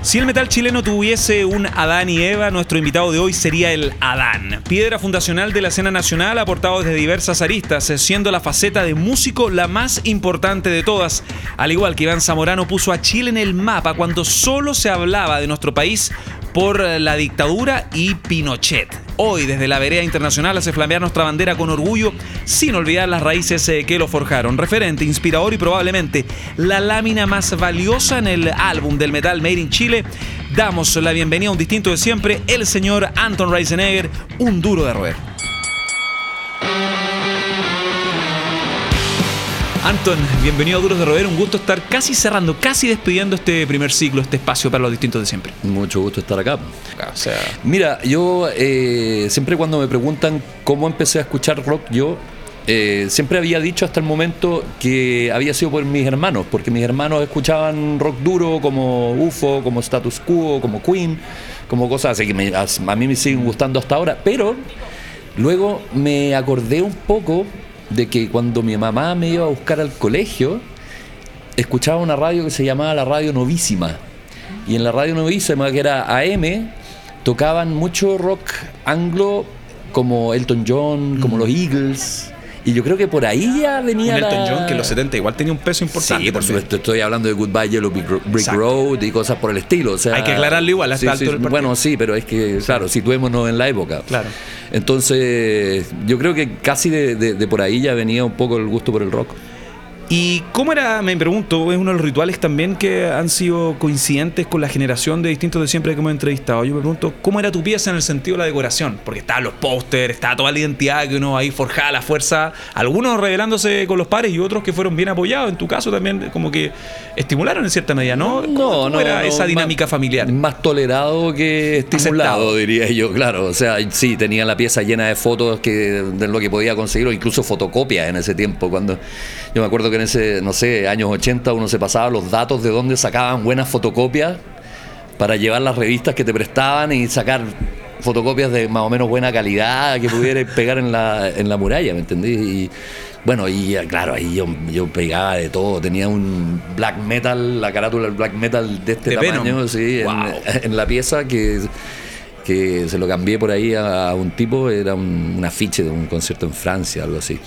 Si el metal chileno tuviese un Adán y Eva, nuestro invitado de hoy sería el Adán, piedra fundacional de la escena nacional aportado desde diversas aristas, siendo la faceta de músico la más importante de todas. Al igual que Iván Zamorano puso a Chile en el mapa cuando solo se hablaba de nuestro país por la dictadura y Pinochet. Hoy, desde la vereda internacional, hace flamear nuestra bandera con orgullo, sin olvidar las raíces eh, que lo forjaron. Referente, inspirador y probablemente la lámina más valiosa en el álbum del metal Made in Chile, damos la bienvenida a un distinto de siempre, el señor Anton Reisenegger, un duro de roer. Anton, bienvenido a Duros de Roer. Un gusto estar casi cerrando, casi despidiendo este primer ciclo, este espacio para los distintos de siempre. Mucho gusto estar acá. Mira, yo eh, siempre cuando me preguntan cómo empecé a escuchar rock, yo eh, siempre había dicho hasta el momento que había sido por mis hermanos, porque mis hermanos escuchaban rock duro como UFO, como Status Quo, como Queen, como cosas así que a mí me siguen gustando hasta ahora, pero luego me acordé un poco de que cuando mi mamá me iba a buscar al colegio, escuchaba una radio que se llamaba la Radio Novísima. Y en la Radio Novísima, que era AM, tocaban mucho rock anglo como Elton John, como los Eagles. Y yo creo que por ahí ya venía. Elton John, que en los 70 igual tenía un peso importante. Sí, por supuesto. Estoy hablando de Goodbye Yellow Brick, Road y cosas por el estilo. O sea, Hay que aclararlo igual hasta sí, Bueno, sí, pero es que, claro, situémonos en la época. Claro. Entonces, yo creo que casi de, por ahí ya venía un poco el gusto por el rock. ¿Y cómo era, me pregunto, es uno de los rituales también que han sido coincidentes con la generación de distintos de siempre que hemos entrevistado? Yo me pregunto, ¿cómo era tu pieza en el sentido de la decoración? Porque estaban los pósters, estaba toda la identidad que uno ahí forjaba la fuerza, algunos revelándose con los pares y otros que fueron bien apoyados. En tu caso también como que estimularon en cierta medida, ¿no? ¿Cómo, no, era esa dinámica familiar? Más tolerado que estimulado, diría yo, claro. O sea, sí, tenía la pieza llena de fotos que, de lo que podía conseguir, o incluso fotocopias en ese tiempo, cuando yo me acuerdo que en ese, no sé, años 80 uno se pasaba los datos de dónde sacaban buenas fotocopias para llevar las revistas que te prestaban y sacar fotocopias de más o menos buena calidad que pudiera pegar en la, en la muralla, ¿me entendí? Y bueno, y claro, ahí yo, yo pegaba de todo, tenía un black metal, la carátula del black metal de este tamaño, sí, en, la pieza que que se lo cambié por ahí a, un tipo, era un, un, afiche de un concierto en Francia, algo así.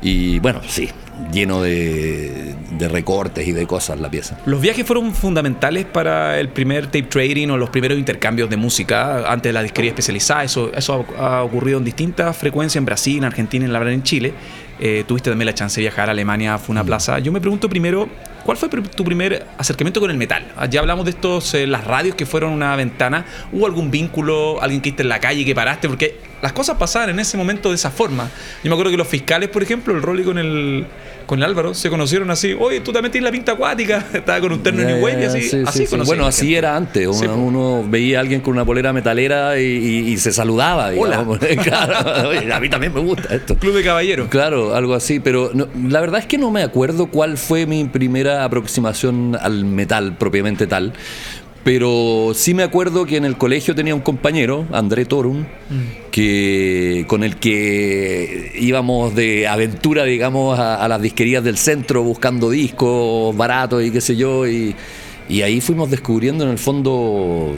Y bueno, sí, lleno de, recortes y de cosas la pieza. ¿Los viajes fueron fundamentales para el primer tape trading o los primeros intercambios de música antes de la disquería especializada? Eso, eso ha, ocurrido en distintas frecuencias en Brasil, en Argentina, en la verdad en Chile. Eh, tuviste también la chance de viajar a Alemania, fue una mm. plaza. Yo me pregunto primero, ¿cuál fue tu primer acercamiento con el metal? Ya hablamos de estos, eh, las radios que fueron una ventana. ¿Hubo algún vínculo, alguien que esté en la calle y que paraste? Porque las cosas pasaban en ese momento de esa forma. Yo me acuerdo que los fiscales, por ejemplo, el Rolly con el con Álvaro se conocieron así. Oye, tú también tienes la pinta acuática. Estaba con un terno en y así. así Bueno, así era antes. Uno, veía a alguien con una polera metalera y, se saludaba. Digamos. claro, a mí también me gusta esto. Club de caballeros. Claro, algo así. Pero la verdad es que no me acuerdo cuál fue mi primera aproximación al metal propiamente tal. Pero sí me acuerdo que en el colegio tenía un compañero, André Torum, mm. que, con el que íbamos de aventura, digamos, a, las disquerías del centro buscando discos baratos y qué sé yo. Y, y ahí fuimos descubriendo en el fondo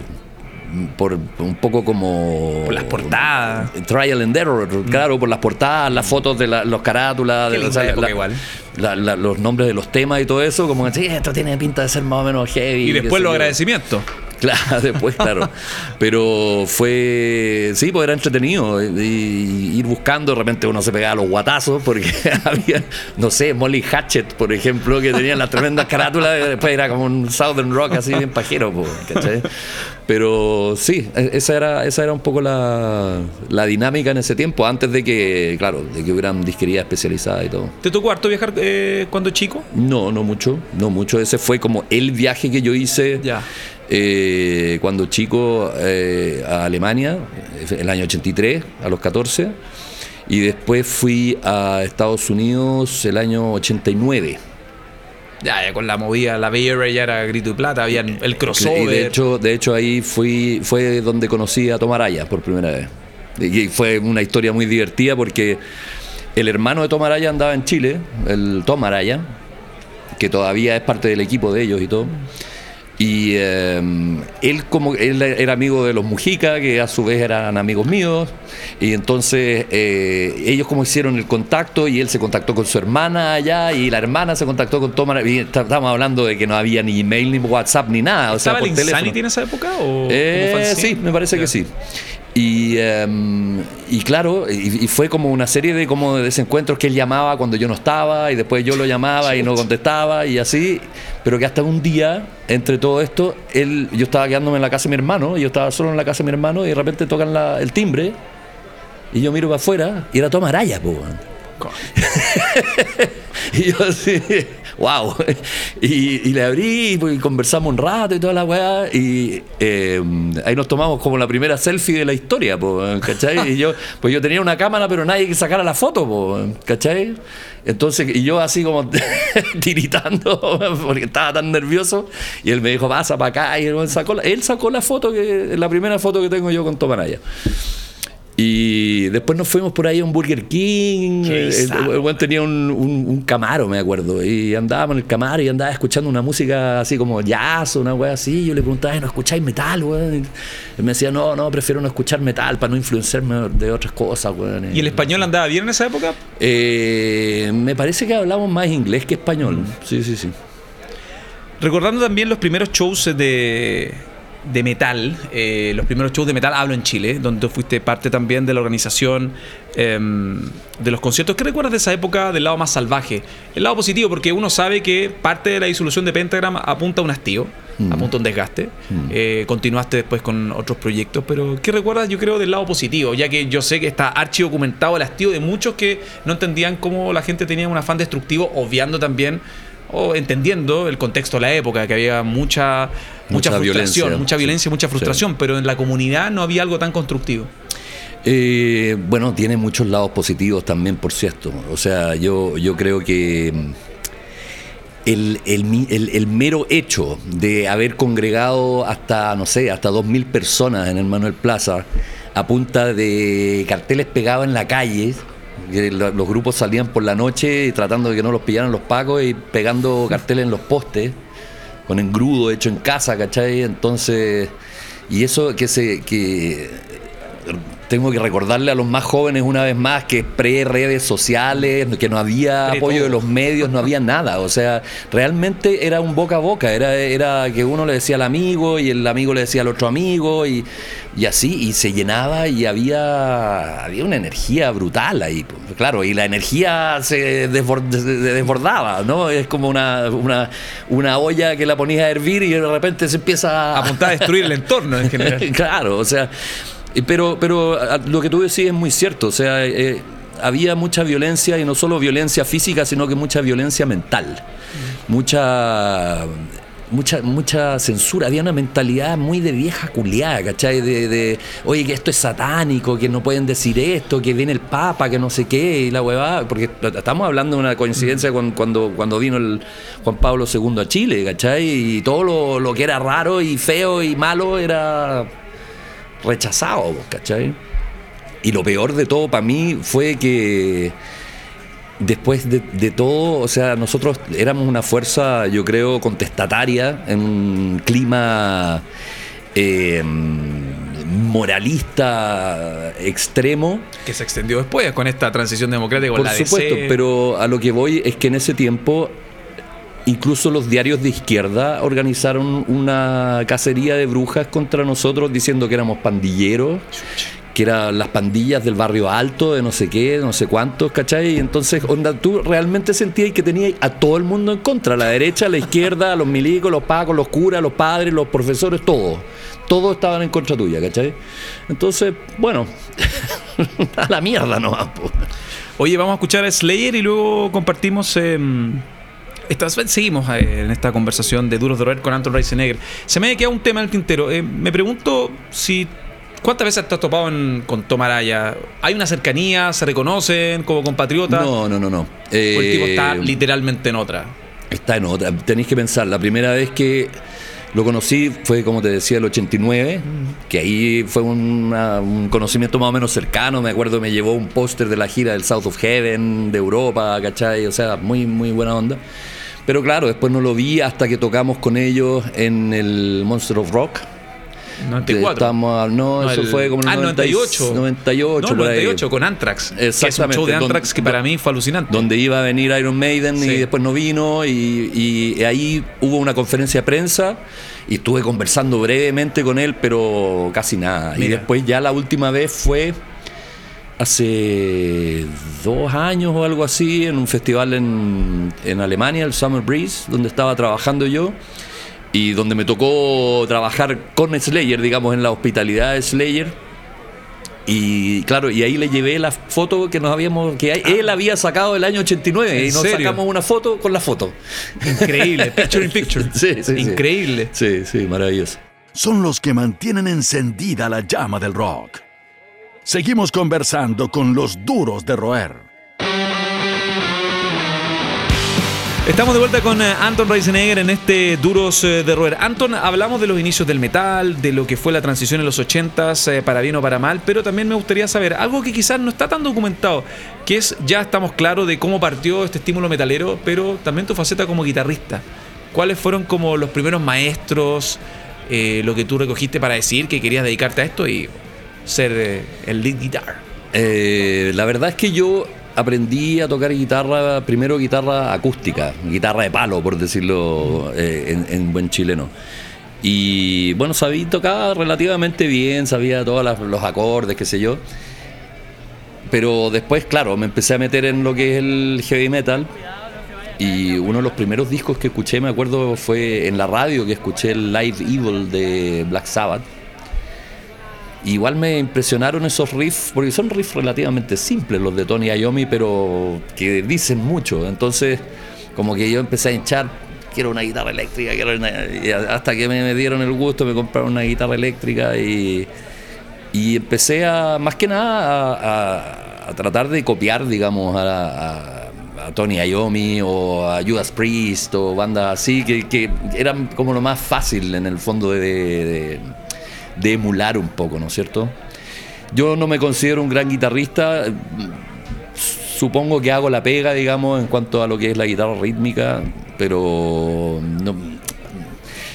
por un poco como por las portadas. Trial and error mm. claro por las portadas las fotos de los carátulas de los nombres de los temas y todo eso como que esto tiene pinta de ser más o menos heavy y después los agradecimientos Claro, después, claro. Pero fue, sí, pues era entretenido. Y ir buscando, de repente uno se pegaba los guatazos, porque había, no sé, Molly Hatchet, por ejemplo, que tenía las tremendas carátulas, después era como un Southern Rock así bien pajero, ¿cachai? Pero sí, e, esa era, esa era un poco la, dinámica en ese tiempo, antes de que, claro, de que hubieran disquerías especializadas y todo. ¿Te tocó harto viajar eh, cuando chico? No, no mucho, no mucho. Ese fue como el viaje que yo hice. Ya eh, cuando chico eh, a Alemania, el año 83, a los 14, y después fui a Estados Unidos el año 89. Ya, con la movida, la Bay Area ya era grito y plata, había el crossover. Y de hecho, de hecho ahí fui, fue donde conocí a Tomaraya por primera vez. Y fue una historia muy divertida porque el hermano de Tomaraya andaba en Chile, el Tomaraya, que todavía es parte del equipo de ellos y todo. Y eh, él como él era amigo de los Mujica, que a su vez eran amigos míos, y entonces eh, ellos como hicieron el contacto y él se contactó con su hermana allá y la hermana se contactó con Tomara. Y estábamos hablando de que no había ni email, ni WhatsApp, ni nada. O sea, por teléfono. en esa época? O eh, sí, me parece que sí. Y, em, y claro, y, fue como una serie de como de desencuentros que él llamaba cuando yo no estaba y después yo lo llamaba y no contestaba y así, pero que hasta un día, entre todo esto, él, yo estaba quedándome en la casa de mi hermano, y yo estaba solo en la casa de mi hermano y de repente tocan el timbre y yo miro para afuera y era Toma Araya, pues. y yo así, wow. Y, le abrí y conversamos un rato y toda la weá. Y eh, ahí nos tomamos como la primera selfie de la historia, ¿cachai? Y yo, pues yo tenía una cámara, pero nadie que sacara la foto, ¿cachai? Entonces, y yo así como tiritando, porque estaba tan nervioso, y él me dijo, pasa para acá, y él sacó la, él sacó la foto, que la primera foto que tengo yo con Tomaraya. Y después nos fuimos por ahí a un Burger King. El, buen tenía un, camaro, me acuerdo. Y andábamos en el camaro y andaba escuchando una música así como jazz, una wea así. Yo le preguntaba, ¿no escucháis metal, weón? Y me decía, no, no, prefiero no escuchar metal para no influenciarme de otras cosas, weón. ¿Y el español andaba bien en esa época? Eh, me parece que hablamos más inglés que español. Sí, sí, sí. Recordando también los primeros shows de de metal, eh, los primeros shows de metal, hablo en Chile, donde tú fuiste parte también de la organización em, de los conciertos. ¿Qué recuerdas de esa época del lado más salvaje? El lado positivo, porque uno sabe que parte de la disolución de Pentagram apunta a un hastío, mm. apunta a un desgaste. Mm. Eh, continuaste después con otros proyectos, pero ¿qué recuerdas, yo creo, del lado positivo? Ya que yo sé que está archi documentado el hastío de muchos que no entendían cómo la gente tenía un afán destructivo, obviando también o entendiendo el contexto de la época, que había mucha, mucha, frustración, violencia, mucha violencia, mucha frustración, pero en la comunidad no había algo tan constructivo. Eh, bueno, tiene muchos lados positivos también, por cierto. O sea, yo, yo creo que mm, el, el, mero hecho de haber congregado hasta, no sé, hasta 2.000 personas en el Manuel Plaza a punta de carteles pegados en la calle, los grupos salían por la noche tratando de que no los pillaran los pacos y pegando carteles en los postes, con engrudo hecho en casa, ¿cachai? Entonces, y eso que se que tengo que recordarle a los más jóvenes una vez más que pre-redes sociales, que no había apoyo de los medios, no había nada. O sea, realmente era un boca a boca, era, era que uno le decía al amigo y el amigo le decía al otro amigo y, así, y se llenaba y había, había una energía brutal ahí. Claro, y la energía se desbordaba, ¿no? Es como una, una, una olla que la ponías a hervir y de repente se empieza a... apuntar a destruir el entorno en general. claro, o sea... Pero, pero lo que tú decís es muy cierto, o sea, eh, había mucha violencia y no solo violencia física, sino que mucha violencia mental, mucha mucha, mucha censura, había una mentalidad muy de vieja culiada, ¿cachai? De, oye, que esto es satánico, que no pueden decir esto, que viene el Papa, que no sé qué, y la huevada, porque estamos hablando de una coincidencia con, cuando, cuando vino el Juan Pablo II a Chile, ¿cachai? Y todo lo, lo que era raro y feo y malo era rechazado, ¿cachai? Y lo peor de todo para mí fue que después de, todo, o sea, nosotros éramos una fuerza, yo creo, contestataria en un clima eh, moralista extremo. Que se extendió después con esta transición democrática. Por supuesto, pero a lo que voy es que en ese tiempo Incluso los diarios de izquierda organizaron una cacería de brujas contra nosotros diciendo que éramos pandilleros, que eran las pandillas del barrio alto, de no sé qué, no sé cuántos, ¿cachai? Y entonces, onda, tú realmente sentías que tenías a todo el mundo en contra, la derecha, la izquierda, los milicos, los pacos, los curas, los padres, los profesores, todos. Todos estaban en contra tuya, ¿cachai? Entonces, bueno, a la mierda no Oye, vamos a escuchar a Slayer y luego compartimos... Em, seguimos eh, en esta conversación de Duros de Roer con Anton Reisenegger. Se me ha quedado un tema en el tintero. Eh, me pregunto si. ¿Cuántas veces te has topado con Tomaraya? ¿Hay una cercanía? ¿Se reconocen como compatriotas? No, no, no, no. el tipo está eh, literalmente en otra. Está en otra. Tenéis que pensar, la primera vez que lo conocí fue, como te decía, el 89, que ahí fue un conocimiento más o menos cercano. Me acuerdo, me llevó un póster de la gira del South of Heaven, de Europa, ¿cachai? O sea, muy, muy buena onda. Pero claro, después no lo vi hasta que tocamos con ellos en el Monster of Rock 94. Estamos, no, eso fue como en el 98. 98, 98 con Anthrax. Exactamente. Que es un show de Anthrax que para mí fue alucinante. Donde iba a venir Iron Maiden y después no vino. Y, y, ahí hubo una conferencia de prensa y estuve conversando brevemente con él, pero casi nada. Y después ya la última vez fue hace dos años o algo así, en un festival en, en Alemania, el Summer Breeze, donde estaba trabajando yo y donde me tocó trabajar con Slayer, digamos, en la hospitalidad de Slayer. Y claro, y ahí le llevé la foto que nos habíamos, que él ah. había sacado el año 89 y nos sacamos una foto con la foto. Increíble, picture in picture. Sí, sí, Increíble. Sí, sí, maravilloso. Son los que mantienen encendida la llama del rock. Seguimos conversando con los duros de roer. Estamos de vuelta con eh, Anton Reisenegger en este Duros eh, de Roer. Anton, hablamos de los inicios del metal, de lo que fue la transición en los 80s, eh, para bien o para mal, pero también me gustaría saber algo que quizás no está tan documentado, que es, ya estamos claros de cómo partió este estímulo metalero, pero también tu faceta como guitarrista. ¿Cuáles fueron como los primeros maestros, lo que tú recogiste para decir que querías dedicarte a esto y ser el lead guitar? la verdad es que yo aprendí a tocar guitarra, primero guitarra acústica, guitarra de palo, por decirlo eh, en, buen chileno. Y bueno, sabía tocar relativamente bien, sabía todos los acordes, qué sé yo. Pero después, claro, me empecé a meter en lo que es el heavy metal. Y uno de los primeros discos que escuché, me acuerdo, fue en la radio que escuché el Live Evil de Black Sabbath Igual me impresionaron esos riffs, porque son riffs relativamente simples los de Tony Iommi, pero que dicen mucho. Entonces, como que yo empecé a hinchar, quiero una guitarra eléctrica, quiero hasta que me, dieron el gusto, me compraron una guitarra eléctrica y, y empecé a, más que nada, a, tratar de copiar, digamos, a, Tony Iommi o a Judas Priest o bandas así, que, que, eran como lo más fácil en el fondo de de emular un poco, ¿no es cierto? Yo no me considero un gran guitarrista, supongo que hago la pega, digamos, en cuanto a lo que es la guitarra rítmica, pero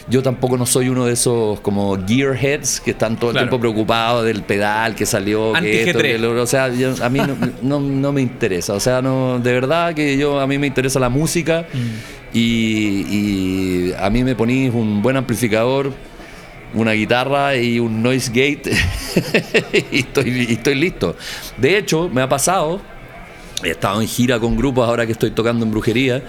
yo tampoco no soy uno de esos como gearheads que están todo el tiempo preocupados del pedal que salió, que esto, o sea, a mí no, me interesa, o sea, no, de verdad que yo a mí me interesa la música mm. y, y, a mí me ponís un buen amplificador una guitarra y un noise gate y, estoy, estoy listo. De hecho, me ha pasado He estado en gira con grupos ahora que estoy tocando en brujería.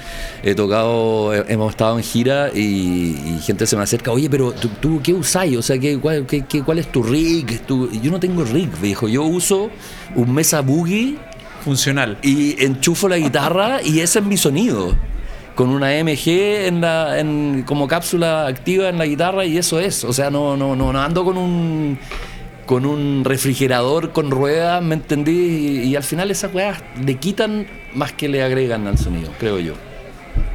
He tocado, hemos estado en gira y, gente se me acerca, oye, pero tú, qué usáis? O sea, ¿qué, cuál, cuál es tu rig? yo no tengo rig, viejo. Yo uso un Mesa Boogie. Funcional. Y enchufo la guitarra y ese es mi sonido con una MG en la, como cápsula activa en la guitarra y eso es. O sea, no, no, no, ando con un refrigerador con ruedas, ¿me entendí? Y, al final esas weas le quitan más que le agregan al sonido, creo yo.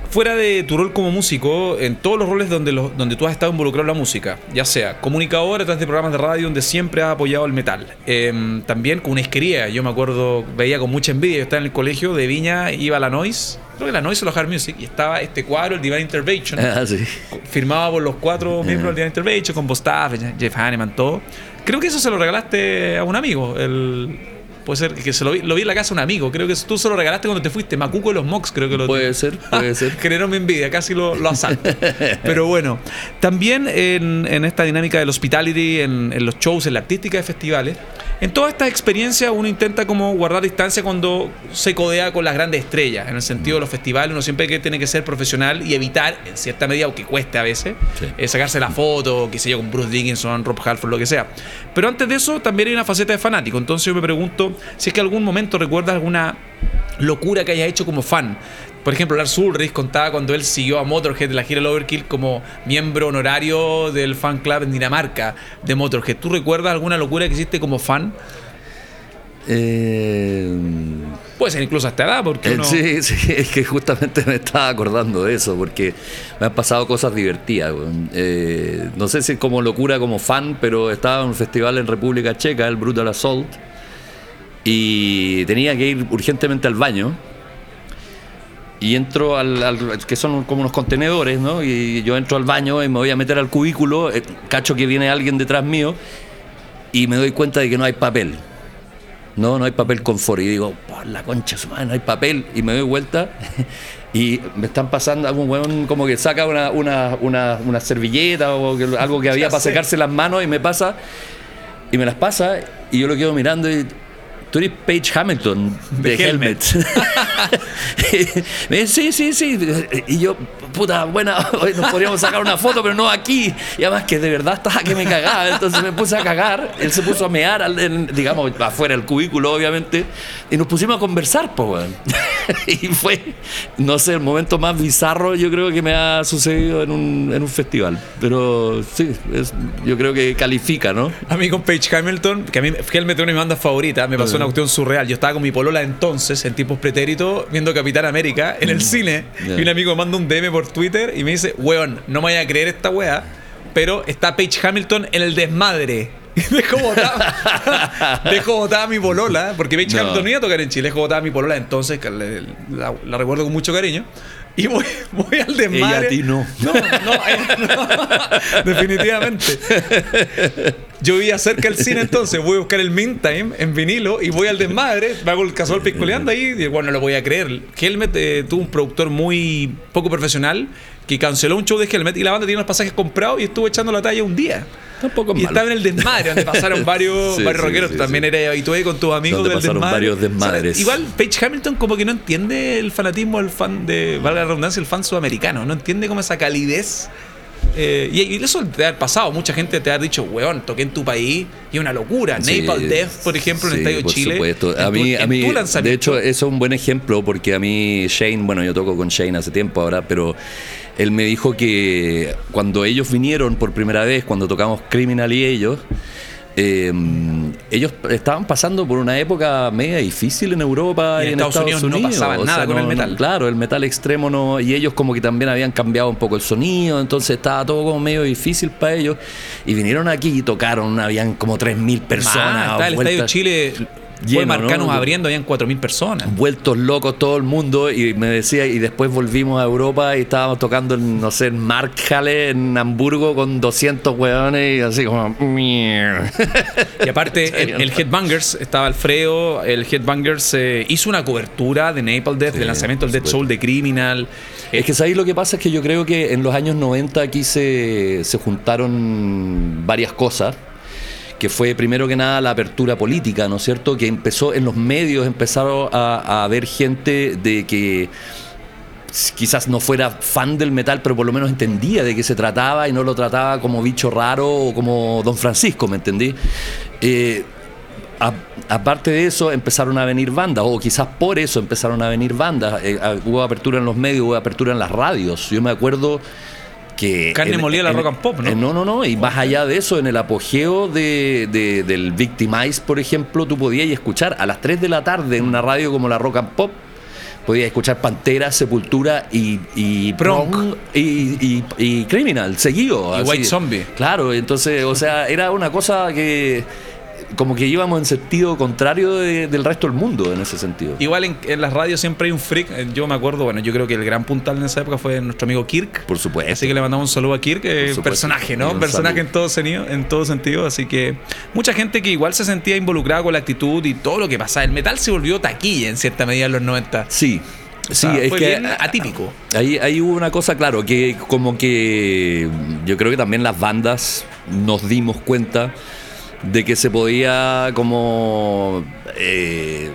Fuera de tu rol como músico, en todos los roles donde, tú has estado involucrado en la música, ya sea comunicador a través de programas de radio donde siempre has apoyado el metal, em, también con una esquería, yo me acuerdo, veía con mucha envidia, yo estaba en el colegio de Viña, iba a la Noise, creo que la Noise o la Hard Music, y estaba este cuadro, el Divine Intervention, ah, firmado por los cuatro miembros del Divine Intervention, con Bostaff, Jeff Hanneman, todo. Creo que eso se lo regalaste a un amigo, el Puede ser que se lo vi, lo vi en la casa un amigo. Creo que tú se lo regalaste cuando te fuiste. Macuco de los Mox, creo que lo Puede ser, puede ser. Generó mi envidia, casi lo, lo asalto. Pero bueno, también en, en, esta dinámica del hospitality, en, en los shows, en la artística de festivales, en toda esta experiencia uno intenta como guardar distancia cuando se codea con las grandes estrellas. En el sentido de los festivales uno siempre tiene que ser profesional y evitar, en cierta medida, aunque cueste a veces, eh, sacarse la foto, qué sé yo, con Bruce Dickinson, Rob Halford, lo que sea. Pero antes de eso también hay una faceta de fanático. Entonces yo me pregunto si es que algún momento recuerdas alguna locura que haya hecho como fan. Por ejemplo, Lars Ulrich contaba cuando él siguió a Motorhead de la gira del Overkill como miembro honorario del fan club en Dinamarca de Motorhead. ¿Tú recuerdas alguna locura que hiciste como fan? Eh, Puede ser incluso hasta edad, porque Eh, uno... Sí, sí, es que justamente me estaba acordando de eso, porque me han pasado cosas divertidas. Eh, no sé si como locura, como fan, pero estaba en un festival en República Checa, el Brutal Assault, y tenía que ir urgentemente al baño. Y entro al, al- que son como unos contenedores, ¿no? Y yo entro al baño y me voy a meter al cubículo, eh, cacho que viene alguien detrás mío y me doy cuenta de que no hay papel. No, no hay papel confort. Y digo, por la concha su madre, no hay papel. Y me doy vuelta y me están pasando algún weón como que saca una, una, una, una servilleta o que- algo que había para secarse las manos y me pasa y me las pasa y yo lo quedo mirando y tú eres Paige Hamilton de, De Helmet. me dice, sí, sí, sí. Y yo, puta, buena, hoy nos podríamos sacar una foto, pero no aquí. Y además que de verdad estaba que me cagaba. Entonces me puse a cagar. Él se puso a mear, al- en- digamos, afuera del cubículo, obviamente. Y nos pusimos a conversar, pues, weón. Y fue, no sé, el momento más bizarro yo creo que me ha sucedido en un, en un festival. Pero sí, es- yo creo que califica, ¿no? A mí con Paige Hamilton, que a mí Helmet es una de mis bandas favoritas, me pasó una cuestión surreal. Yo estaba con mi polola entonces, en tiempos pretéritos, viendo Capitán América en el cine. Ya. Y un amigo me manda un DM por Twitter y me dice, weón, no me vaya a creer esta wea, pero está Paige Hamilton en el desmadre. Dejo botada, dejo botada mi polola, porque Paige No. Hamilton no iba a tocar en Chile, dejo botada mi polola entonces, la, la recuerdo con mucho cariño. Y voy, voy al desmadre. Ella a ti no. No, no, no. definitivamente. Yo vivía cerca del cine entonces, voy a buscar el Mint Time en vinilo y voy al desmadre, me hago el casual piscoleando ahí y digo, bueno, no lo voy a creer. Helmet eh, tuvo un productor muy poco profesional que canceló un show de Helmet y la banda tiene los pasajes comprados y estuvo echando la talla un día. Tampoco es Y malo. estaba en el desmadre, donde pasaron varios, Sí, varios sí, rockeros. sí, también eres habitué con tus amigos Donde del pasaron desmadre. varios desmadres. O sea, igual Paige Hamilton como que no entiende el fanatismo del fan de, valga la redundancia, el fan sudamericano. No entiende como esa calidez. Eh, y, y eso te ha pasado. Mucha gente te ha dicho, weón, toqué en tu país y es una locura. Napalm Death, por ejemplo, en el Estadio por Chile. supuesto. A tu- mí, a en mí tu de hecho, eso es un buen ejemplo porque a mí Shane, bueno, yo toco con Shane hace tiempo ahora, pero él me dijo que cuando ellos vinieron por primera vez, cuando tocamos Criminal y ellos, eh, ellos estaban pasando por una época media difícil en Europa Y y en Estados Unidos no pasaba o nada con el metal. no- claro, el metal extremo no. Y ellos como que también habían cambiado un poco el sonido, entonces estaba todo como medio difícil para ellos. Y vinieron aquí y tocaron, habían como 3.000 personas. Ah, está el Estadio vueltas- Chile. Fue Lleno, Marcanos ¿no? abriendo, habían 4.000 personas. vueltos locos todo el mundo y me decía y después volvimos a Europa y estábamos tocando en, no sé en Markthalle en Hamburgo con 200 hueones y así como Y aparte, el, el Headbangers, estaba Alfredo, el Headbangers eh, hizo una cobertura de Napalm Death, Sí, del lanzamiento del Dead Soul de Criminal. Es que ahí lo que pasa es que yo creo que en los años 90 aquí se, se juntaron varias cosas, que fue primero que nada la apertura política, ¿no es cierto? Que empezó en los medios, empezaron a, a haber gente de que quizás no fuera fan del metal, pero por lo menos entendía de qué se trataba y no lo trataba como bicho raro o como Don Francisco, ¿me entendí? Eh, aparte de eso, empezaron a venir bandas, o quizás por eso empezaron a venir bandas. Eh, hubo apertura en los medios, hubo apertura en las radios. Yo me acuerdo que. Carne en- molida la en- rock and pop, ¿no? eh, no, no, no. Y más allá de eso, en el apogeo de, de- del Victimize, por ejemplo, tú podías escuchar a las 3 de la tarde en una radio como la Rock and Pop. Podías escuchar Pantera, Sepultura y, y y, y- y Criminal, seguido. Y así. White Zombie. Claro, entonces, o sea, era una cosa que como que íbamos en sentido contrario de- del resto del mundo en ese sentido. Igual en, en las radios siempre hay un freak. Eh, Yo me acuerdo, bueno, yo creo que el gran puntal en esa época fue nuestro amigo Kirk. Por supuesto. Así que le mandamos un saludo a Kirk, eh, personaje, ¿no? un Personaje saludo. en todo, sentido, en todo sentido. Así que mucha gente que igual se sentía involucrada con la actitud y todo lo que pasaba. El metal se volvió taquilla en cierta medida en los 90. Sí. Sí, es fue que bien atípico. Ahí, ahí hubo una cosa, claro, que como que yo creo que también las bandas nos dimos cuenta de que se podía como eh,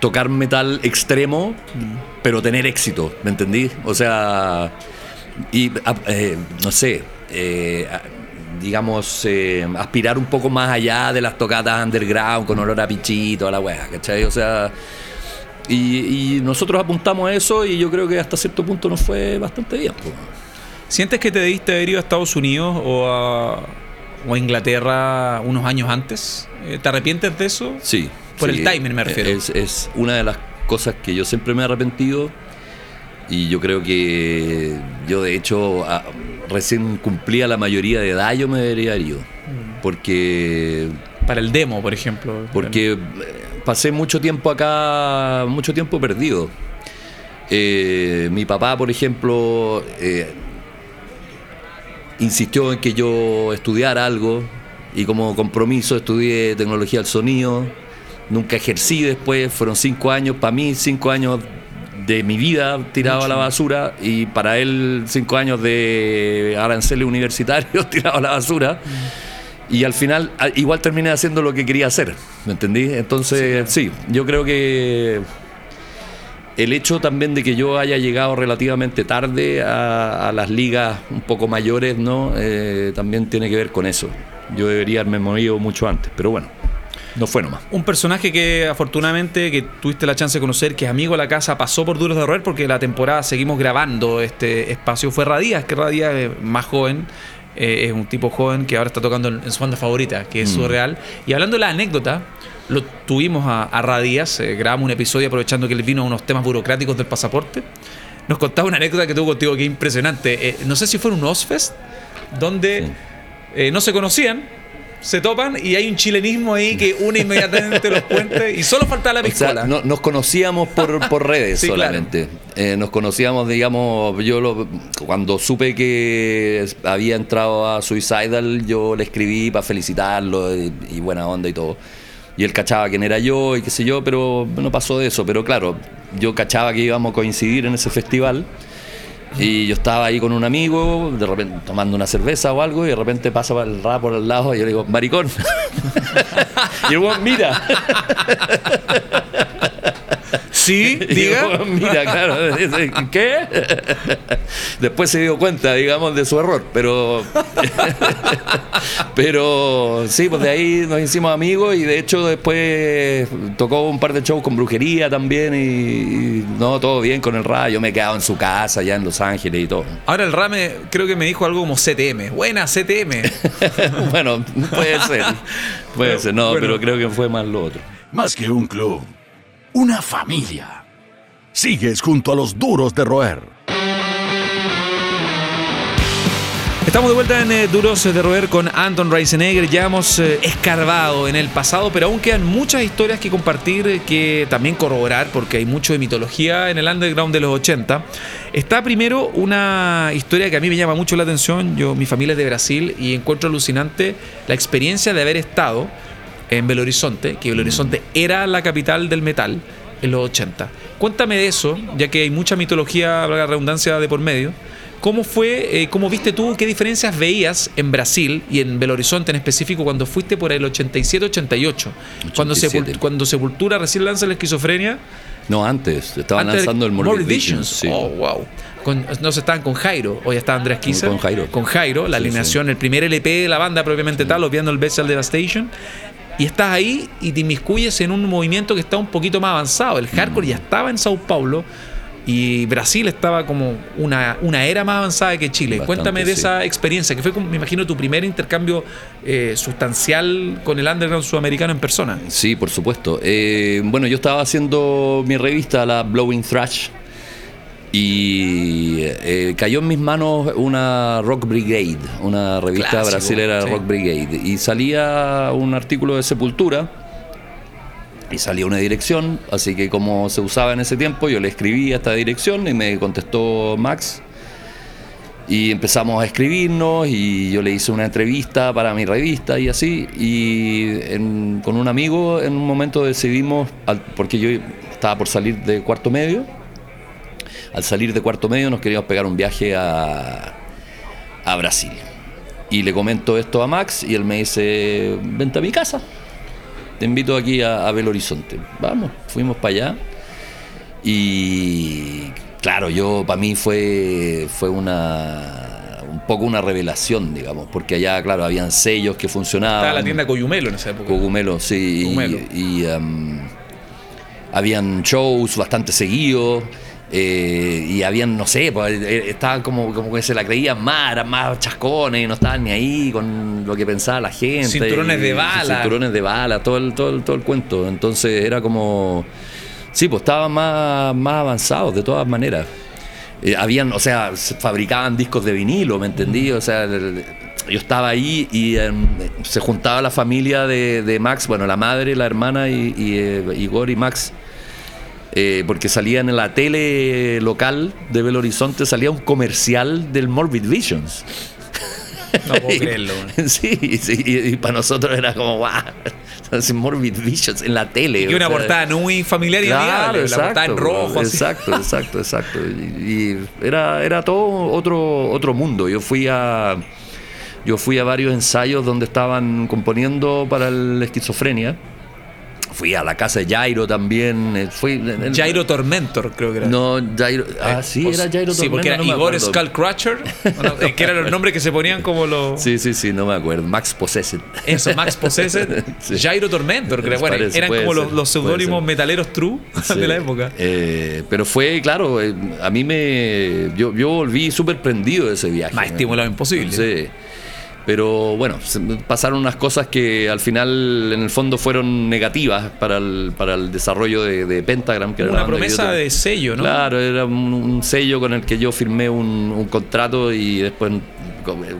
tocar metal extremo, pero tener éxito, ¿me entendí? O sea, y a- eh, no sé, eh, a- digamos, aspirar un poco más allá de las tocatas underground con olor a pichito, a la wea, ¿cachai? O sea, y, y nosotros apuntamos a eso y yo creo que hasta cierto punto nos fue bastante bien. ¿Sientes que te debiste haber ido a Estados Unidos o a, o a Inglaterra unos años antes? Eh, ¿Te arrepientes de eso? Sí. Por sí, el timing me refiero. Es, es una de las cosas que yo siempre me he arrepentido y yo creo que yo de hecho recién cumplía la mayoría de edad, yo me debería ir mm. Porque... Para el demo, por ejemplo. Porque eh, pasé mucho tiempo acá, mucho tiempo perdido. Eh, mi papá, por ejemplo, eh, insistió en que yo estudiara algo y como compromiso estudié tecnología del sonido. Nunca ejercí después, fueron cinco años, para mí cinco años de mi vida tirado a la basura y para él cinco años de aranceles universitarios tirado a la basura. Y al final igual terminé haciendo lo que quería hacer, ¿me entendí? Entonces, sí, yo creo que el hecho también de que yo haya llegado relativamente tarde a, las ligas un poco mayores, ¿no? Eh, también tiene que ver con eso. Yo debería haberme movido mucho antes, pero bueno. No fue nomás. Un personaje que afortunadamente que tuviste la chance de conocer, que es amigo de la casa, pasó por Duros de Roer porque la temporada seguimos grabando este espacio. Fue Radías, que Radías es más joven. Eh, es un tipo joven que ahora está tocando en, su banda favorita, que es mm. Surreal. Y hablando de la anécdota, lo tuvimos a, a Radías, eh, grabamos un episodio aprovechando que él vino a unos temas burocráticos del pasaporte. Nos contaba una anécdota que tuvo contigo que es impresionante. Eh, no sé si fue un Ozfest, donde no se conocían, se topan y hay un chilenismo ahí que une inmediatamente los puentes y solo faltaba la pistola. no, nos conocíamos por, por redes solamente. Eh, nos conocíamos, digamos, yo lo, cuando supe que había entrado a Suicidal, yo le escribí para felicitarlo y, y buena onda y todo. Y él cachaba quién era yo y qué sé yo, pero no pasó de eso. Pero claro, yo cachaba que íbamos a coincidir en ese festival. Y yo estaba ahí con un amigo, de repente tomando una cerveza o algo, y de repente pasa el rap por el lado y yo le digo, maricón. y el mira. Sí, diga. Mira, claro, ¿qué? Después se dio cuenta, digamos, de su error, pero. pero sí, pues de ahí nos hicimos amigos y de hecho después tocó un par de shows con brujería también y, no, todo bien con el rap. Yo me he quedado en su casa allá en Los Ángeles y todo. Ahora el rap creo que me dijo algo como CTM. Buena, CTM. bueno, puede ser. Puede ser, no, pero creo que fue más lo otro. Más que un club una familia. Sigues junto a los duros de roer. Estamos de vuelta en eh, Duros de Roer con Anton Reisenegger. Ya hemos eh, escarbado en el pasado, pero aún quedan muchas historias que compartir, eh, que también corroborar, porque hay mucho de mitología en el underground de los 80. Está primero una historia que a mí me llama mucho la atención. Yo, mi familia es de Brasil y encuentro alucinante la experiencia de haber estado en Belo Horizonte, que Belo Horizonte era la capital del metal en los 80. Cuéntame de eso, ya que hay mucha mitología, la redundancia de por medio. ¿Cómo fue, eh, cómo viste tú, qué diferencias veías en Brasil y en Belo Horizonte en específico cuando fuiste por el 87-88? Cuando, cuando Sepultura recién lanza la esquizofrenia. No, antes, estaban lanzando el Morbid, Visions. Oh, wow. no se estaban con Jairo, hoy está Andrés Kisser. Con Jairo. Con Jairo, la alineación, el primer LP de la banda propiamente tal, obviando el Bestial Devastation y estás ahí y te inmiscuyes en un movimiento que está un poquito más avanzado. El hardcore ya estaba en Sao Paulo y Brasil estaba como una, una era más avanzada que Chile. Cuéntame de esa experiencia, que fue, me imagino, tu primer intercambio eh, sustancial con el underground sudamericano en persona. Sí, por supuesto. Eh, bueno, yo estaba haciendo mi revista, la Blowing Thrash y eh, cayó en mis manos una Rock Brigade, una revista brasilera Rock Brigade. Y salía un artículo de Sepultura y salía una dirección. Así que como se usaba en ese tiempo, yo le escribí a esta dirección y me contestó Max. Y empezamos a escribirnos y yo le hice una entrevista para mi revista y así. Y con un amigo en un momento decidimos, porque yo estaba por salir de cuarto medio, al salir de cuarto medio nos queríamos pegar un viaje a, a Brasil. Y le comento esto a Max y él me dice, vente a mi casa, te invito aquí a, Belo Horizonte. Vamos, fuimos para allá. Y claro, yo para mí fue, fue una un poco una revelación, digamos, porque allá, claro, habían sellos que funcionaban. Estaba la tienda Coyumelo en esa época. Cogumelo, sí. Y, um, habían shows bastante seguidos. Eh, y habían, no sé, pues, eh, estaban como, como que se la creían más, eran más chascones y no estaban ni ahí con lo que pensaba la gente. Cinturones de bala. Cinturones de bala, todo el, todo, todo el cuento. Entonces era como Sí, pues estaban más, más avanzados de todas maneras. Eh, habían, o sea, se fabricaban discos de vinilo, ¿me entendí? O sea, el- yo estaba ahí y em, se juntaba la familia de, de Max, bueno, la madre, la hermana y, y, eh, Igor y Max. Eh, porque salían en la tele local de Belo Horizonte, salía un comercial del Morbid Visions. No puedo creerlo. Sí, sí, y, y para nosotros era como, wow, Morbid Visions en la tele. Y una sea, portada muy familiar y amigable. La portada en rojo. así. Exacto, exacto, exacto. Y, y era, era todo otro, otro mundo. Yo fui a. Yo fui a varios ensayos donde estaban componiendo para la esquizofrenia. Fui a la casa de Jairo también. eh, Fui, Jairo Tormentor, creo que era. No, Jairo. Ah, Eh, sí, o- era Jairo Sí, porque era no Igor acuerdo. Skullcrusher, bueno, eh, que eran los nombres que se ponían como los. Sí, sí, sí, no me acuerdo. Max Possessed. Eso, Max Possessed, Sí. Jairo Tormentor, creo. Bueno, Parece, eran como los, ser, los seudónimos metaleros true Sí. de la época. Eh, pero fue, claro, eh, a mí me. Yo, yo volví súper prendido de ese viaje. Más estimulado imposible. Sí. Pero bueno, pasaron unas cosas que al final, en el fondo, fueron negativas para el, para el desarrollo de, de Pentagram. Que era Una promesa de sello, ¿no? Claro, era un, un sello con el que yo firmé un, un contrato y después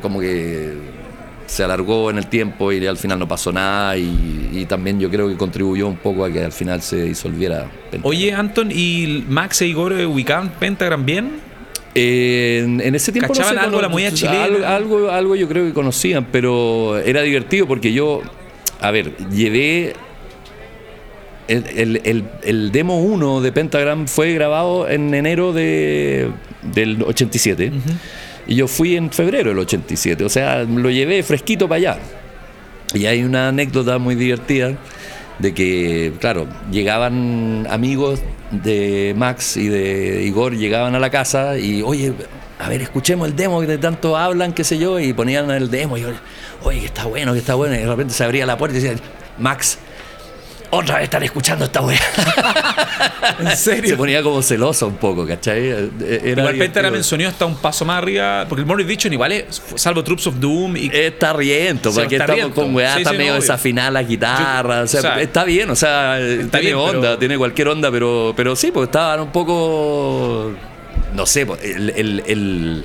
como, que se alargó en el tiempo y al final no pasó nada y, y también yo creo que contribuyó un poco a que al final se disolviera. Pentagram. Oye, Anton, ¿y Max e Igor ubicaban Pentagram bien? Eh, en, en ese tiempo ¿Cachaban no sé, algo la chilena? Algo, algo, algo yo creo que conocían, pero era divertido porque yo, a ver, llevé el, el- el- el demo 1 de Pentagram fue grabado en enero de, del 87 y yo fui en febrero del 87, o sea, lo llevé fresquito para allá. Y hay una anécdota muy divertida de que, claro, llegaban amigos de Max y de Igor, llegaban a la casa y, oye, a ver, escuchemos el demo que de tanto hablan, qué sé yo, y ponían el demo y oye, que está bueno, que está bueno, y de repente se abría la puerta y decían, Max, otra vez están escuchando esta weá. ¿En Se serio? ponía como celoso un poco, ¿cachai? Era Igual. Pentagram en sonido está un paso más arriba, porque el Morbid Vision igual es, salvo Troops of Doom y Está riento, Sí, porque está estamos riento. con weá, Sí, está sí, medio desafinada la guitarra, Yo- o sea, o sea, está bien, o sea, tiene bien, onda, pero- tiene cualquier onda, pero, pero sí, pues estaban un poco, no sé, pues, el, el- el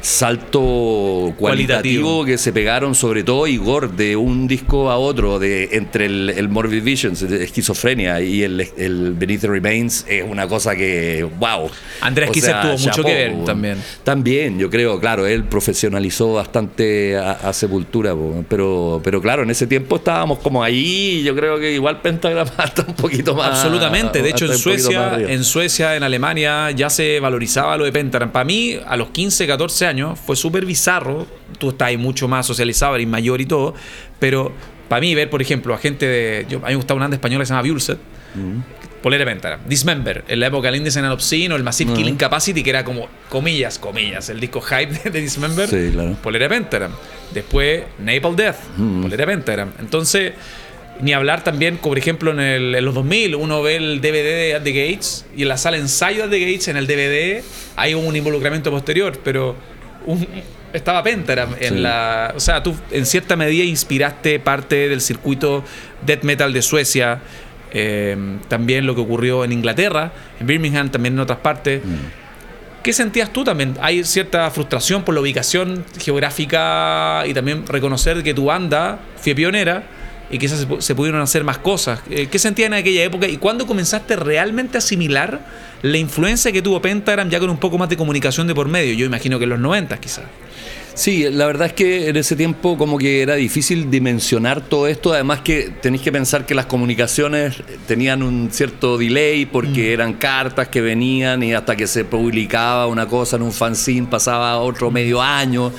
salto cualitativo, que se pegaron, sobre todo Igor, de un disco a otro, de entre el, el Morbid Visions, de esquizofrenia, y el, el Beneath the Remains, es una cosa que, wow. Andrés sea, tuvo mucho que ver también. También, yo creo, claro, él profesionalizó bastante a, a Sepultura, po, pero, pero claro, en ese tiempo estábamos como ahí, y yo creo que igual Pentagram hasta un poquito más. Absolutamente. De hecho, en Suecia, en Suecia, en Alemania, ya se valorizaba lo de Pentagram. Para mí, a los 15, 14 años, fue súper bizarro. Tú estás ahí mucho más socializado, eres mayor y todo. Pero para mí, ver, por ejemplo, a gente de. Yo, a mí me gustaba una banda española que se llama Bulset. Polera de Pentagram. Dismember, en la época del Indecent and Obscene o el Massive Killing Capacity, que era como, comillas, comillas, el disco hype de, Dismember. Sí, claro. Polera Pentagram. Después, Napalm Death, Polera de Pentagram. Entonces, ni hablar también, por ejemplo, en, el- en los 2000, uno ve el DVD de At the Gates y en la sala ensayo de At the Gates, en el DVD, hay un involucramiento posterior, pero un- estaba Pentagram en Sí. la. O sea, tú en cierta medida inspiraste parte del circuito death metal de Suecia. eh, también lo que ocurrió en Inglaterra, en Birmingham, también en otras partes. ¿Qué sentías tú también? Hay cierta frustración por la ubicación geográfica y también reconocer que tu banda fue pionera y quizás se, pu- se pudieron hacer más cosas. Eh, ¿Qué sentías en aquella época y cuándo comenzaste realmente a asimilar la influencia que tuvo Pentagram ya con un poco más de comunicación de por medio? Yo imagino que en los 90 quizás. Sí, la verdad es que en ese tiempo como que era difícil dimensionar todo esto, además que tenéis que pensar que las comunicaciones tenían un cierto delay porque eran cartas que venían y hasta que se publicaba una cosa en un fanzine pasaba otro medio año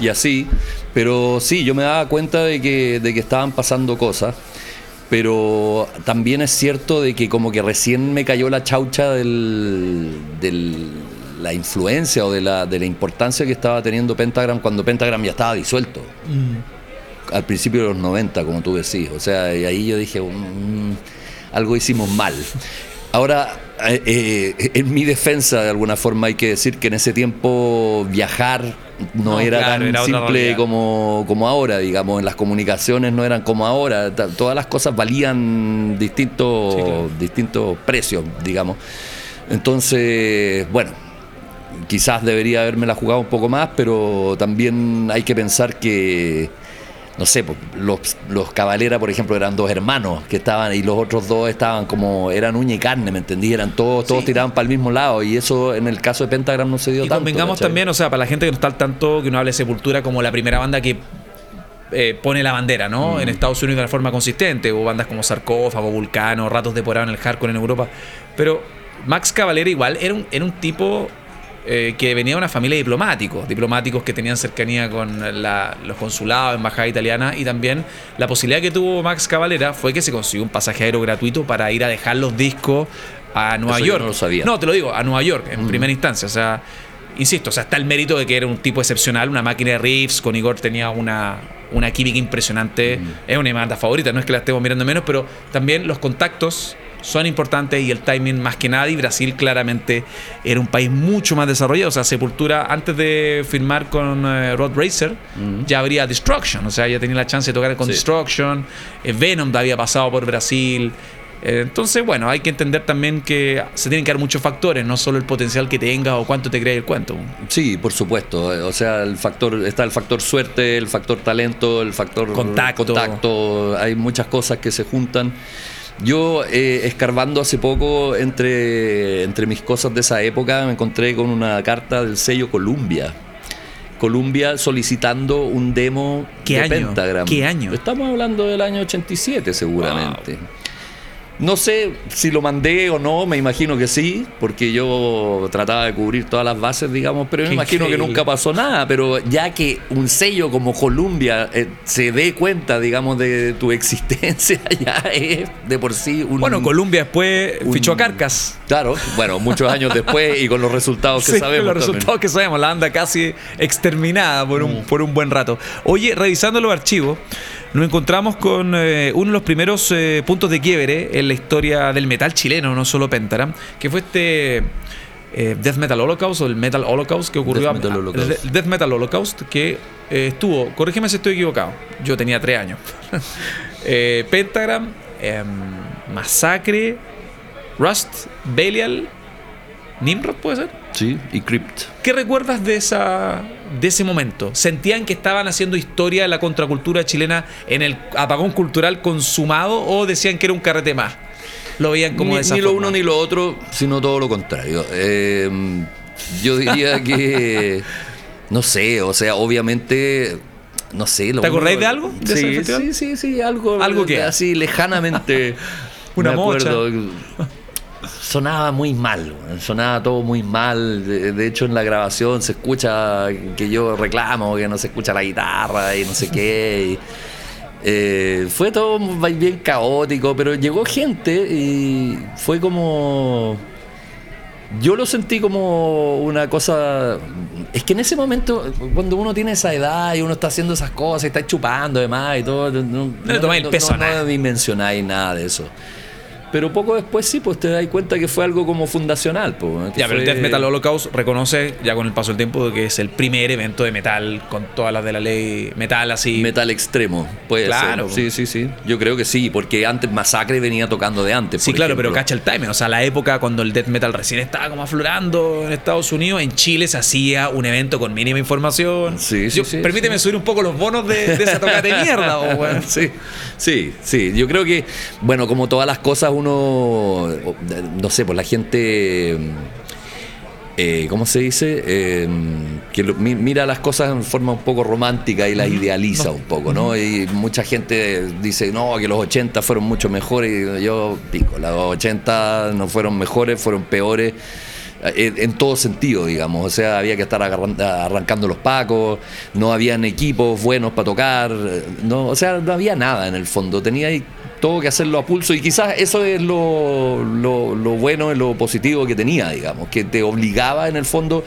y así, pero sí, yo me daba cuenta de que, de que estaban pasando cosas. Pero también es cierto de que como que recién me cayó la chaucha del, del- la influencia o de la, de la importancia que estaba teniendo Pentagram cuando Pentagram ya estaba disuelto. Al principio de los 90, como tú decís. O sea, y ahí yo dije, "Mm, algo hicimos mal. Ahora, eh, eh, en mi defensa, de alguna forma, hay que decir que en ese tiempo viajar no, era tan simple como, como ahora, digamos, en las comunicaciones no eran como ahora, todas las cosas valían distintos, distintos precios, digamos. Entonces, bueno, quizás debería haberme la jugado un poco más, pero también hay que pensar que no sé, los, los Cabalera, por ejemplo, eran dos hermanos que estaban y los otros dos estaban como, eran uña y carne, ¿me entendí? Eran todos, todos tiraban para el mismo lado y eso en el caso de Pentagram no se dio y tanto. Convengamos también, o sea, para la gente que no está al tanto, que no hable de Sepultura como la primera banda que eh, pone la bandera, ¿no? Mm. En Estados Unidos de forma consistente, hubo bandas como Sarcófago, Vulcano, Ratos de Porado en el hardcore en Europa, pero Max Cavalera igual era un, era un tipo eh, que venía de una familia de diplomáticos, diplomáticos que tenían cercanía con los consulados, embajada italiana, y también la posibilidad que tuvo Max Cavalera fue que se consiguió un pasaje aéreo gratuito para ir a dejar los discos a Nueva York. no, lo sabía. no, te lo digo, a Nueva York, en mm. primera instancia. O sea, insisto, o sea, está el mérito de que era un tipo excepcional, una máquina de riffs, con Igor tenía una, una química impresionante, mm. es una banda favorita, no es que la estemos mirando menos, pero también los contactos son importantes y el timing más que nada. Y Brasil claramente era un país mucho más desarrollado. O sea, Sepultura, antes de firmar con eh, Rod Racer, ya habría Destruction. O sea, ya tenía la chance de tocar con Destruction. Eh, Venom había pasado por Brasil. Eh, entonces, bueno, hay que entender también que se tienen que dar muchos factores, no solo el potencial que tengas o cuánto te cree el cuento. Sí, por supuesto. O sea, el factor está el factor suerte, el factor talento, el factor contacto. contacto. Hay muchas cosas que se juntan. Yo, eh, escarbando hace poco entre, entre mis cosas de esa época, me encontré con una carta del sello Columbia. Columbia solicitando un demo ¿Qué de año? Pentagram. ¿Qué año? Estamos hablando del año 87 seguramente. No sé si lo mandé o no, me imagino que sí, porque yo trataba de cubrir todas las bases, digamos, pero me imagino que nunca pasó nada. Pero ya que un sello como Columbia eh, se dé cuenta, digamos, de tu existencia, ya es de por sí un. Bueno, Columbia después fichó a Carcas. Claro, bueno, muchos años después y con los resultados que sabemos. Con los resultados que sabemos, la anda casi exterminada por un, mm. por un buen rato. Oye, revisando los archivos nos encontramos con eh, uno de los primeros eh, puntos de quiebre en la historia del metal chileno, no solo Pentagram, que fue este eh, Death Metal Holocaust o el Metal Holocaust que ocurrió. Death Metal Holocaust, Death Metal Holocaust que estuvo, corrígeme si estoy equivocado, yo tenía tres años. Pentagram, em, Masacre, Rust, Belial, Nimrod puede ser. Sí, y Crypt. ¿Qué recuerdas de esa de ese momento? ¿Sentían que estaban haciendo historia de la contracultura chilena en el apagón cultural consumado o decían que era un carrete más? Lo veían como ni, esa Ni lo uno ni lo otro, sino todo lo contrario. Em, yo diría que. No sé, o sea, obviamente. No sé. ¿Te acordáis de algo? sí, sí, sí, sí, algo. ¿Algo que Así lejanamente. Una mocha sonaba muy mal, sonaba todo muy mal. De, hecho, en la grabación se escucha que yo reclamo que no se escucha la guitarra y no sé qué. Eh, fue todo bien caótico, pero llegó gente y fue como. Yo lo sentí como una cosa. Es que en ese momento, cuando uno tiene esa edad y uno está haciendo esas cosas y está chupando además y todo, no, no, no dimensionáis nada de eso. Pero poco después sí, pues te das cuenta que fue algo como fundacional. Pues, ya, pero el Death Metal Holocaust reconoce ya con el paso del tiempo que es el primer evento de metal con todas las de la ley metal así. Metal extremo, puede claro, Sí, sí, sí. Yo creo que sí, porque antes Masacre venía tocando de antes. Sí, claro, pero cacha el timing. O sea, la época cuando el Death Metal recién estaba como aflorando en Estados Unidos, en Chile se hacía un evento con mínima información. Sí, sí, sí Permíteme subir un poco los bonos de, esa toca de mierda, Sí, sí, sí. Yo creo que, bueno, como todas las cosas, uno, no sé, pues la gente, eh, ¿cómo se dice? Eh, que mira las cosas en forma un poco romántica y las idealiza un poco, ¿no? Y mucha gente dice, no, que los 80 fueron mucho mejores. Y yo pico, los 80 no fueron mejores, fueron peores. Eh, en, todo sentido, digamos. O sea, había que estar arrancando los pacos, no habían equipos buenos para tocar, no, o sea, no había nada en el fondo. Tenía todo que hacerlo a pulso y quizás eso es lo, lo, lo bueno lo positivo que tenía, digamos, que te obligaba en el fondo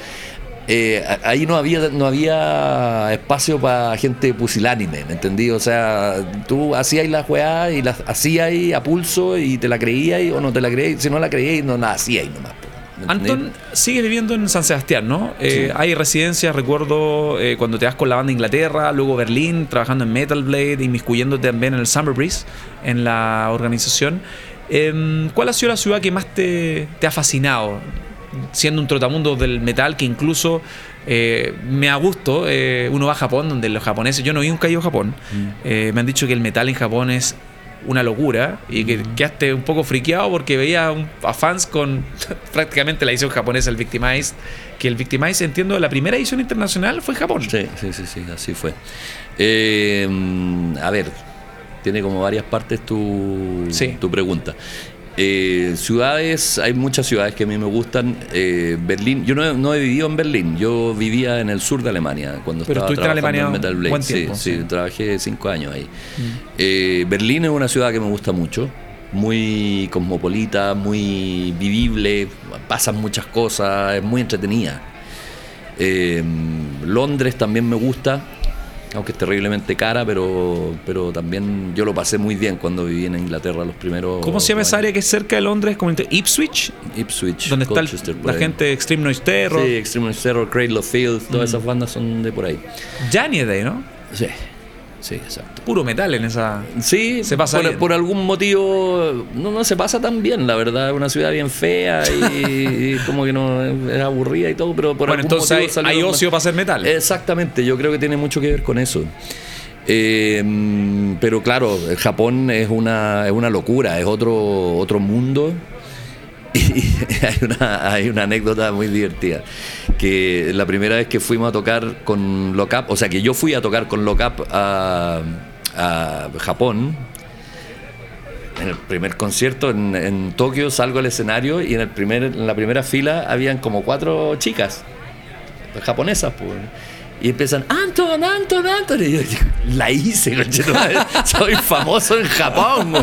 eh, ahí no había, no había espacio para gente pusilánime, ¿me entendí? O sea, tú hacías la juega y la hacías a pulso y te la creías o no te la creías, si no la creías no la hacías nomás. Anton sigue viviendo en San Sebastián, ¿no? Eh, hay residencias, recuerdo eh, cuando te vas con la banda Inglaterra, luego Berlín, trabajando en Metal Blade, inmiscuyéndote también en el Summer Breeze, en la organización. Em, ¿Cuál ha sido la ciudad que más te, ha fascinado? Siendo un trotamundo del metal que incluso eh, me ha gusto, uno va a Japón, donde los japoneses, yo no vi un caído Japón, mm. me han dicho que el metal en Japón es una locura y que quedaste un poco friqueado porque veía a fans con prácticamente la edición japonesa, el Victimized, que el Victimized, entiendo, la primera edición internacional fue en Japón. Sí, sí, sí, sí así fue. Eh, a ver, tiene como varias partes tu, tu pregunta. Eh, ciudades, hay muchas ciudades que a mí me gustan. Eh, Berlín, yo no he, vivido en Berlín, yo vivía en el sur de Alemania cuando estaba trabajando en, Metal Blade. sí, sí, trabajé cinco años ahí. Mm. Eh, Berlín es una ciudad que me gusta mucho, muy cosmopolita, muy vivible, pasan muchas cosas, es muy entretenida. Londres también me gusta, aunque es terriblemente cara, pero, pero también yo lo pasé muy bien cuando viví en Inglaterra los primeros. ¿Cómo se llama esa área que es cerca de Londres? Como Ipswich. Ipswich. Donde está la gente de Extreme Noise Terror. Sí, Extreme Noise Terror, Cradle of Field, todas mm. esas bandas son de por ahí. De ahí, ¿no? Sí. Sí, exacto. Puro metal en esa. Sí, se pasa por, algún motivo no, no se pasa tan bien, la verdad. Es una ciudad bien fea y, como que no es aburrida y todo, pero por bueno, algún entonces hay, ocio para hacer metal. Exactamente, yo creo que tiene mucho que ver con eso. Eh, pero claro, Japón es una, es una locura, es otro, otro mundo y hay una, hay una anécdota muy divertida. Que la primera vez que fuimos a tocar con Lockup, o sea, que yo fui a tocar con Lockup a, a Japón, en el primer concierto en, en, Tokio salgo al escenario y en, el primer, en la primera fila habían como cuatro chicas japonesas. Pues. Y empiezan, Anton, Anton, Anton. Y yo, la hice, soy famoso en Japón.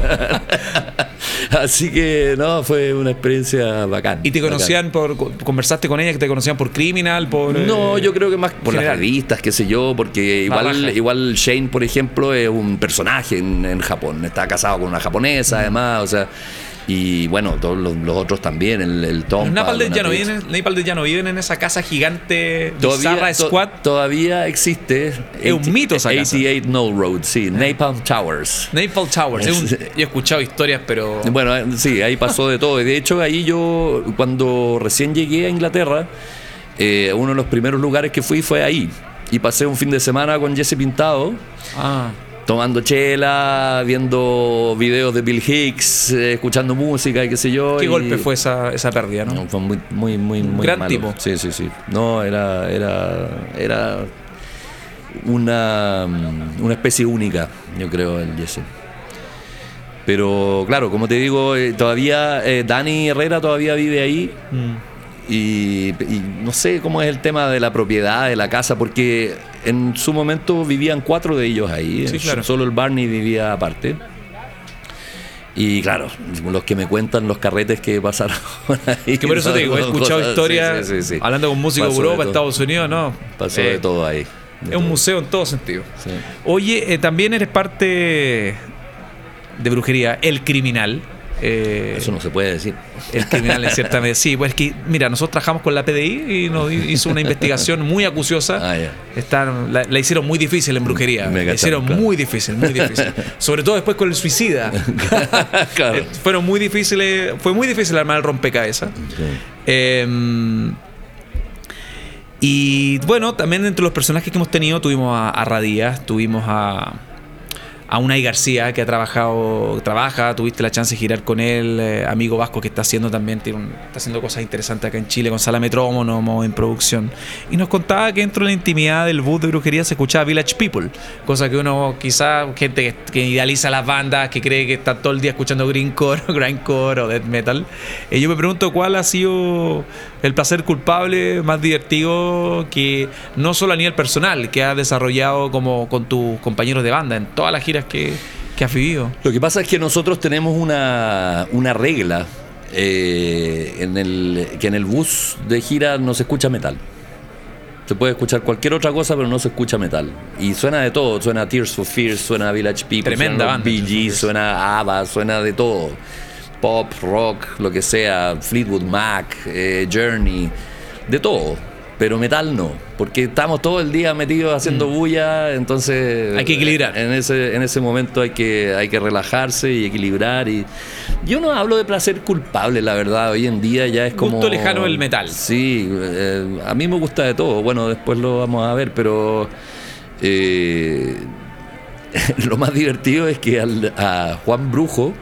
Así que, no, fue una experiencia bacán. ¿Y te conocían por, conversaste con ella, que te conocían por Criminal? por No, yo creo que más por las revistas, qué sé yo, porque igual, igual Shane, por ejemplo, es un personaje en, en Japón. Está casado con una japonesa, además, o sea y bueno, todos los, otros también, el, el Tom. Napalm ya, no viven, ya no viven en esa casa gigante todavía, Squad. todavía existe. Es un mito esa 88 No Road, sí, Napalm Towers. Napalm Towers. yo he escuchado historias, pero. Bueno, eh, sí, ahí pasó de todo. De hecho, ahí yo, cuando recién llegué a Inglaterra, eh, uno de los primeros lugares que fui fue ahí. Y pasé un fin de semana con Jesse Pintado. Ah tomando chela, viendo videos de Bill Hicks, eh, escuchando música y qué sé yo. ¿Qué golpe fue esa, esa pérdida, no? fue muy, muy, muy, muy Gran tipo. Sí, sí, sí. No, era, era, era una, una especie única, yo creo, el Jesse. Pero claro, como te digo, eh, todavía eh, Dani Herrera todavía vive ahí. Mm. Y, no sé cómo es el tema de la propiedad de la casa, porque en su momento vivían cuatro de ellos ahí, solo el Barney vivía aparte. Y claro, los que me cuentan los carretes que pasaron ahí. Que por eso te digo, he escuchado historias hablando con músicos de Europa, Estados Unidos, no. Pasó de eh, todo ahí. es un museo en todo sentido. Oye, eh, también eres parte de brujería, El Criminal. Eh, Eso no se puede decir. El criminal en cierta medida. Sí, pues es que, mira, nosotros trabajamos con la PDI y nos hizo una investigación muy acuciosa. Ah, la, hicieron muy difícil en brujería. la hicieron muy difícil, muy difícil. Sobre todo después con el suicida. Eh, fueron muy difíciles, fue muy difícil armar el rompecabezas. Em, y bueno, también entre los personajes que hemos tenido, tuvimos a, a Radías, tuvimos a a Unai García, que ha trabajado, trabaja, tuviste la chance de girar con él, eh, amigo vasco que está haciendo también, tiene está haciendo cosas interesantes acá en Chile, con Sala Metrónomo en producción. Y nos contaba que dentro de la intimidad del bus de brujería se escuchaba Village People, cosa que uno quizá, gente que, idealiza las bandas, que cree que está todo el día escuchando greencore, grindcore o death metal. Y yo me pregunto cuál ha sido el placer culpable más divertido que no solo a nivel personal, que has desarrollado como con tus compañeros de banda en todas las giras que, que has vivido. Lo que pasa es que nosotros tenemos una, regla eh, en el, que en el bus de gira no se escucha metal. Se puede escuchar cualquier otra cosa, pero no se escucha metal. Y suena de todo. Suena Tears for Fears, suena Village People, Tremenda suena Fears. suena ABBA, suena de todo. Pop, rock, lo que sea, Fleetwood Mac, eh, Journey, de todo. Pero metal no, porque estamos todo el día metidos haciendo bulla, entonces... Mm. Hay que equilibrar. En ese, en ese momento hay que, hay que relajarse y equilibrar. y Yo no hablo de placer culpable, la verdad. Hoy en día ya es como... Gusto lejano del metal. Sí, eh, a mí me gusta de todo. Bueno, después lo vamos a ver, pero... eh, lo más divertido es que al- a Juan Brujo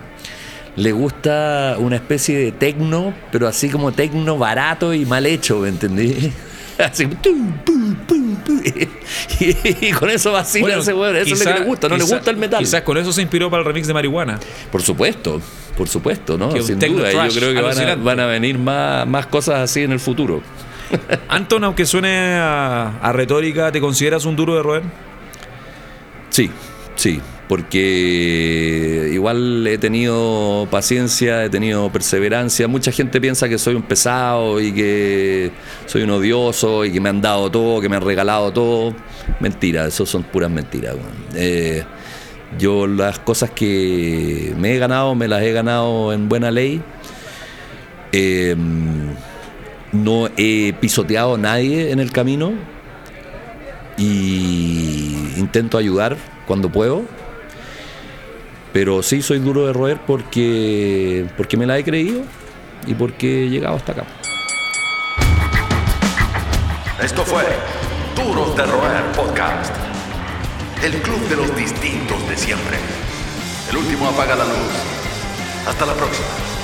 le gusta una especie de tecno, pero así como tecno barato y mal hecho, ¿me entendí? Así, tum, pum, pum, pum. y, y con eso vacila ese weón, eso es lo que le gusta, no le gusta el metal. Quizás con eso se inspiró para el remix de Marihuana. Por supuesto, por supuesto, ¿no? Que Sin duda, yo creo que van a, alucinante. van a venir más, más cosas así en el futuro. Anton, aunque suene a, a retórica, ¿te consideras un duro de roer? Sí, sí, porque igual he tenido paciencia, he tenido perseverancia. Mucha gente piensa que soy un pesado y que soy un odioso y que me han dado todo, que me han regalado todo. Mentira, eso son puras mentiras. Eh, yo las cosas que me he ganado, me las he ganado en buena ley. Eh, no he pisoteado a nadie en el camino y intento ayudar cuando puedo. Pero sí soy duro de roer porque, porque me la he creído y porque he llegado hasta acá. Esto fue Duros de Roer Podcast. El club de los distintos de siempre. El último apaga la luz. Hasta la próxima.